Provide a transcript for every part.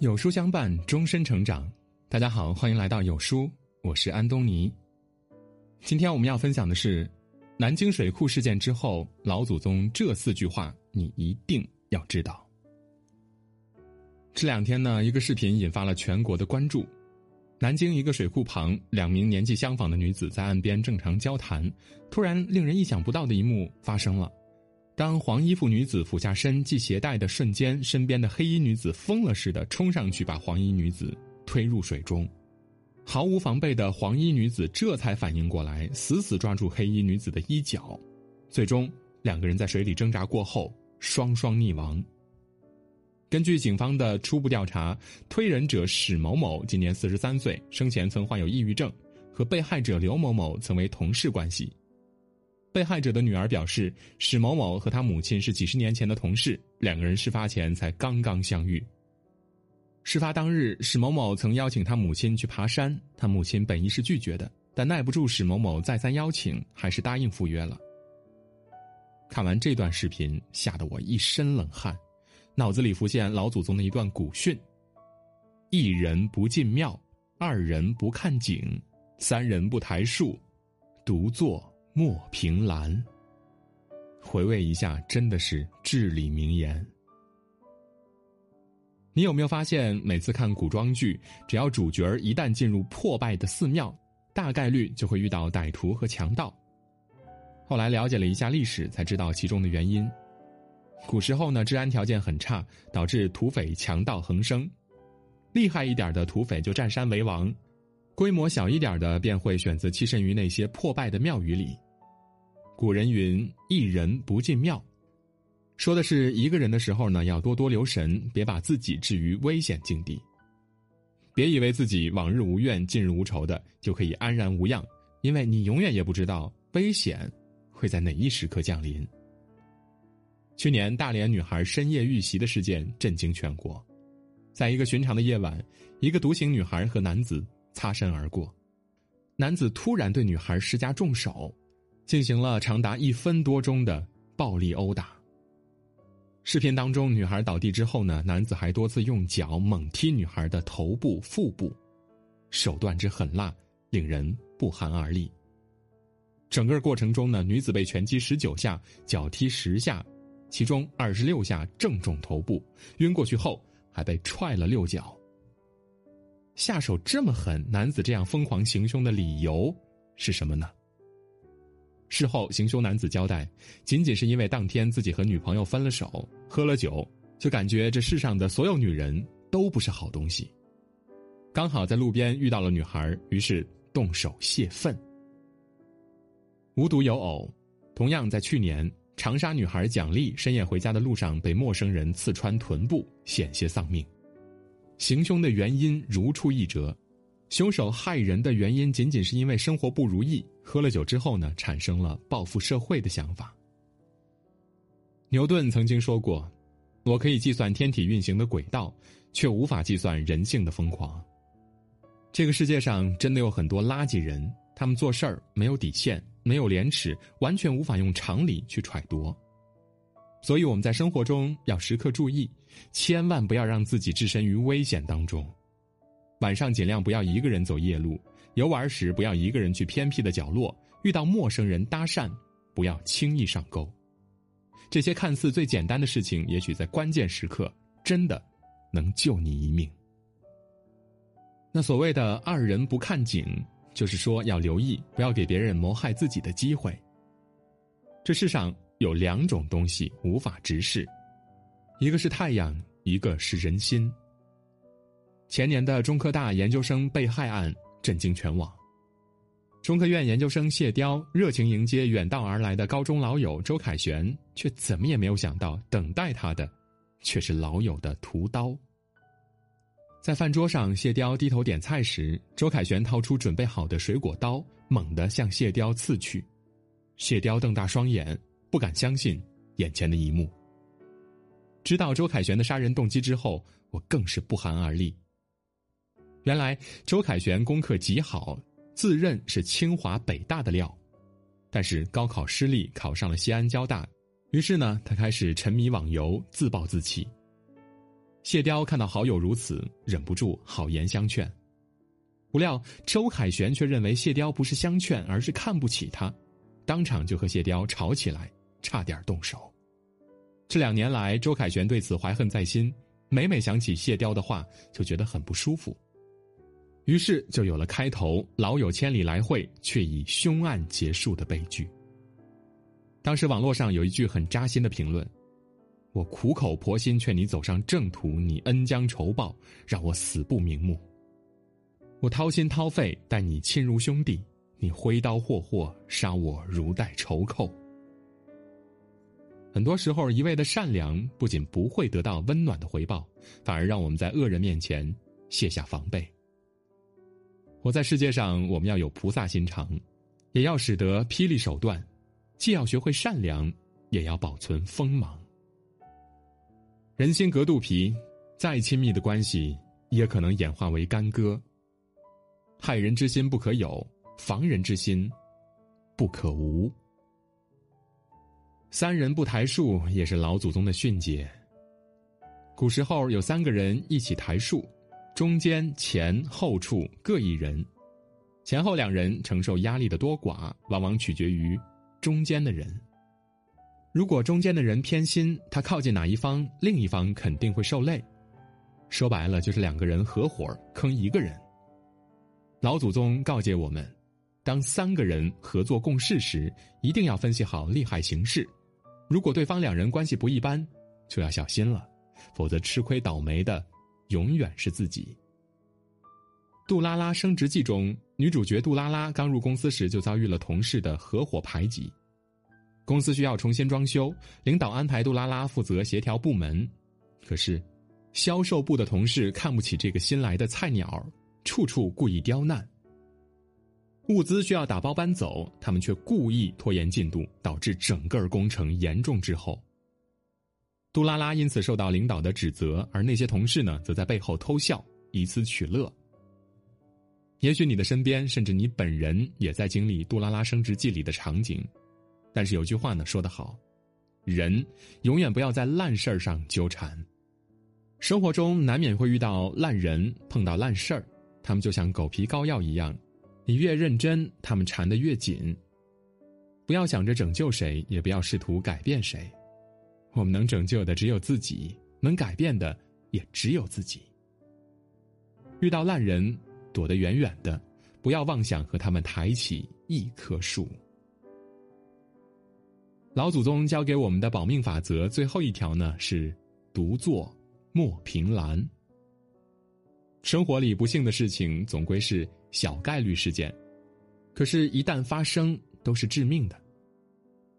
有书相伴，终身成长。大家好，欢迎来到有书，我是安东尼。今天我们要分享的是南京水库事件之后，老祖宗这四句话你一定要知道。这两天呢，一个视频引发了全国的关注。南京一个水库旁，两名年纪相仿的女子在岸边正常交谈，突然令人意想不到的一幕发生了。当黄衣服女子俯下身系鞋带的瞬间，身边的黑衣女子疯了似的冲上去，把黄衣女子推入水中。毫无防备的黄衣女子这才反应过来，死死抓住黑衣女子的衣角。最终，两个人在水里挣扎过后，双双溺亡。根据警方的初步调查，推人者史某某今年四十三岁，生前曾患有抑郁症，和被害者刘某某曾为同事关系。被害者的女儿表示，史某某和他母亲是几十年前的同事，两个人事发前才刚刚相遇。事发当日，史某某曾邀请他母亲去爬山，他母亲本意是拒绝的，但耐不住史某某再三邀请，还是答应赴约了。看完这段视频，吓得我一身冷汗，脑子里浮现老祖宗的一段古训：一人不进庙，二人不看景，三人不抬树，独坐。莫凭栏。回味一下，真的是至理名言。你有没有发现，每次看古装剧，只要主角一旦进入破败的寺庙，大概率就会遇到歹徒和强盗。后来了解了一下历史，才知道其中的原因。古时候呢，治安条件很差，导致土匪强盗横生。厉害一点的土匪就占山为王。规模小一点的便会选择栖身于那些破败的庙宇里。古人云：“一人不进庙”，说的是一个人的时候呢，要多多留神，别把自己置于危险境地。别以为自己往日无怨、近日无仇的就可以安然无恙，因为你永远也不知道危险会在哪一时刻降临。去年大连女孩深夜遇袭的事件震惊全国，在一个寻常的夜晚，一个独行女孩和男子。擦身而过，男子突然对女孩施加重手，进行了长达一分多钟的暴力殴打。视频当中，女孩倒地之后呢，男子还多次用脚猛踢女孩的头部、腹部，手段之狠辣，令人不寒而栗。整个过程中呢，女子被拳击十九下，脚踢十下，其中二十六下正中头部，晕过去后还被踹了六脚。下手这么狠，男子这样疯狂行凶的理由是什么呢？事后，行凶男子交代，仅仅是因为当天自己和女朋友分了手，喝了酒，就感觉这世上的所有女人都不是好东西。刚好在路边遇到了女孩，于是动手泄愤。无独有偶，同样在去年，长沙女孩蒋丽深夜回家的路上被陌生人刺穿臀部，险些丧命。行凶的原因如出一辙，凶手害人的原因仅仅是因为生活不如意，喝了酒之后呢，产生了报复社会的想法。牛顿曾经说过：“我可以计算天体运行的轨道，却无法计算人性的疯狂。”这个世界上真的有很多垃圾人，他们做事儿没有底线，没有廉耻，完全无法用常理去揣度。所以我们在生活中要时刻注意，千万不要让自己置身于危险当中。晚上尽量不要一个人走夜路，游玩时不要一个人去偏僻的角落，遇到陌生人搭讪，不要轻易上钩。这些看似最简单的事情，也许在关键时刻真的能救你一命。那所谓的“二人不看景”，就是说要留意，不要给别人谋害自己的机会。这世上。有两种东西无法直视，一个是太阳，一个是人心。前年的中科大研究生被害案震惊全网，中科院研究生谢雕热情迎接远道而来的高中老友周凯旋，却怎么也没有想到，等待他的却是老友的屠刀。在饭桌上，谢雕低头点菜时，周凯旋掏出准备好的水果刀，猛地向谢雕刺去，谢雕瞪大双眼。不敢相信眼前的一幕。知道周凯旋的杀人动机之后，我更是不寒而栗。原来周凯旋功课极好，自认是清华北大的料，但是高考失利，考上了西安交大。于是呢，他开始沉迷网游，自暴自弃。谢雕看到好友如此，忍不住好言相劝。不料周凯旋却认为谢雕不是相劝，而是看不起他，当场就和谢雕吵起来，差点动手。这两年来，周凯旋对此怀恨在心，每每想起谢雕的话，就觉得很不舒服。于是就有了开头“老友千里来会，却以凶案结束”的悲剧。当时网络上有一句很扎心的评论：“我苦口婆心劝你走上正途，你恩将仇报，让我死不瞑目。我掏心掏肺待你亲如兄弟，你挥刀霍霍杀我如待仇寇。”很多时候，一味的善良不仅不会得到温暖的回报，反而让我们在恶人面前卸下防备。活在世界上，我们要有菩萨心肠，也要使得霹雳手段。既要学会善良，也要保存锋芒。人心隔肚皮，再亲密的关系也可能演化为干戈。害人之心不可有，防人之心不可无。三人不抬树，也是老祖宗的训诫。古时候有三个人一起抬树，中间、前后处各一人，前后两人承受压力的多寡，往往取决于。中间的人，如果中间的人偏心，他靠近哪一方，另一方肯定会受累。说白了，就是两个人合伙坑一个人。老祖宗告诫我们，当三个人合作共事时，一定要分析好利害形势。如果对方两人关系不一般，就要小心了，否则吃亏倒霉的永远是自己。《杜拉拉升职记》中，女主角杜拉拉刚入公司时就遭遇了同事的合伙排挤。公司需要重新装修，领导安排杜拉拉负责协调部门。可是，销售部的同事看不起这个新来的菜鸟，处处故意刁难。物资需要打包搬走，他们却故意拖延进度，导致整个工程严重滞后。杜拉拉因此受到领导的指责，而那些同事呢，则在背后偷笑，以此取乐。也许你的身边，甚至你本人也在经历《杜拉拉升职记》里的场景，但是有句话呢说得好：人永远不要在烂事儿上纠缠。生活中难免会遇到烂人，碰到烂事儿，他们就像狗皮膏药一样，你越认真，他们缠得越紧。不要想着拯救谁，也不要试图改变谁。我们能拯救的只有自己，能改变的也只有自己。遇到烂人。躲得远远的，不要妄想和他们抬起一棵树。老祖宗教给我们的保命法则最后一条呢是：独坐莫凭栏。生活里不幸的事情总归是小概率事件，可是，一旦发生，都是致命的。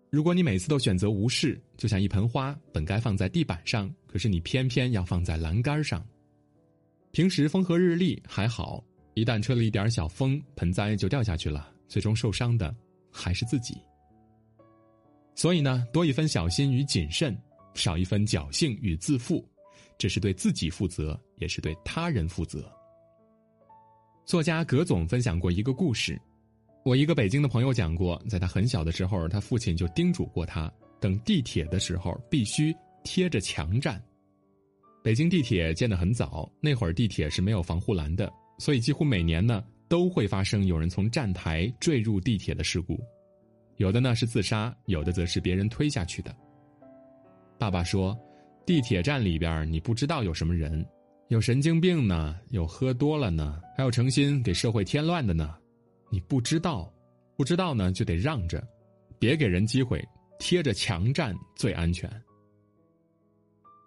如果你每次都选择无视，就像一盆花本该放在地板上，可是你偏偏要放在栏杆上。平时风和日丽还好。一旦吹了一点小风，盆栽就掉下去了，最终受伤的还是自己。所以呢，多一分小心与谨慎，少一分侥幸与自负，这是对自己负责，也是对他人负责。作家葛总分享过一个故事，我一个北京的朋友讲过，在他很小的时候，他父亲就叮嘱过他，等地铁的时候必须贴着墙站。北京地铁建得很早，那会儿地铁是没有防护栏的。所以，几乎每年呢都会发生有人从站台坠入地铁的事故，有的呢是自杀，有的则是别人推下去的。爸爸说，地铁站里边你不知道有什么人，有神经病呢，有喝多了呢，还有诚心给社会添乱的呢，你不知道，不知道呢就得让着，别给人机会，贴着墙站最安全。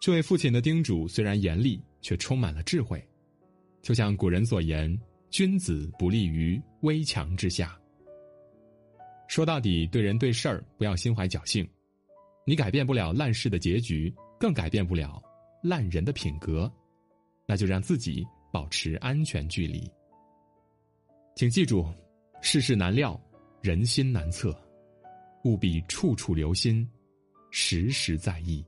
这位父亲的叮嘱虽然严厉，却充满了智慧。就像古人所言：“君子不立于危墙之下。”说到底，对人对事儿不要心怀侥幸。你改变不了烂事的结局，更改变不了烂人的品格，那就让自己保持安全距离。请记住，世事难料，人心难测，务必处处留心，时时在意。